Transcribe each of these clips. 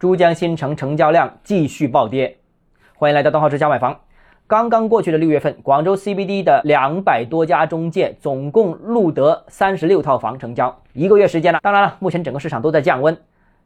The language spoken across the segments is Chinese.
珠江新城成交量继续暴跌。欢迎来到东浩之家买房。刚刚过去的六月份，广州 CBD 的两百多家中介总共录得三十六套房成交，一个月时间了。当然了，目前整个市场都在降温，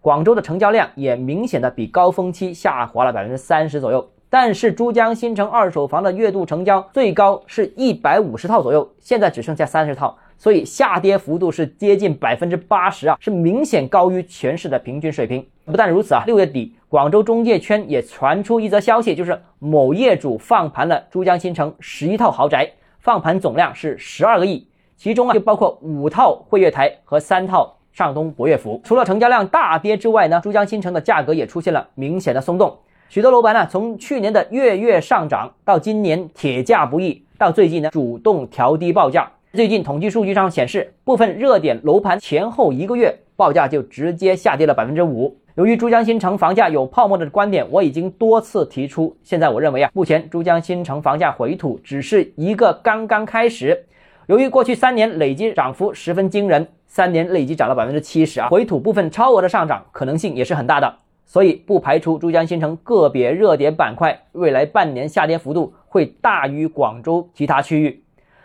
广州的成交量也明显的比高峰期下滑了百分之三十左右。但是珠江新城二手房的月度成交最高是一百五十套左右，现在只剩下三十套。所以下跌幅度是接近百分之八十啊，是明显高于全市的平均水平。不但如此啊，六月底广州中介圈也传出一则消息，就是某业主放盘了珠江新城十一套豪宅，放盘总量是十二个亿，其中啊就包括五套汇悦台和三套上东博悦府。除了成交量大跌之外呢，珠江新城的价格也出现了明显的松动，许多楼盘呢从去年的月月上涨到今年铁价不易，到最近呢主动调低报价。最近统计数据上显示，部分热点楼盘前后一个月报价就直接下跌了百分之五。由于珠江新城房价有泡沫的观点，我已经多次提出。现在我认为啊，目前珠江新城房价回吐只是一个刚刚开始。由于过去三年累计涨幅十分惊人，三年累计涨了百分之七十啊，回吐部分超额的上涨可能性也是很大的。所以不排除珠江新城个别热点板块未来半年下跌幅度会大于广州其他区域。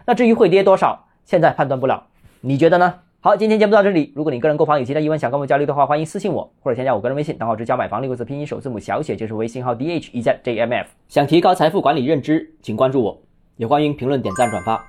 那至于会跌多少，现在判断不了，你觉得呢？好，今天节目到这里。如果你个人购房有其他疑问想跟我交流的话，欢迎私信我或者添加我个人微信，账号是加买房六个字拼音首字母小写就是微信号 d h e z j m f。想提高财富管理认知，请关注我，也欢迎评论、点赞、转发。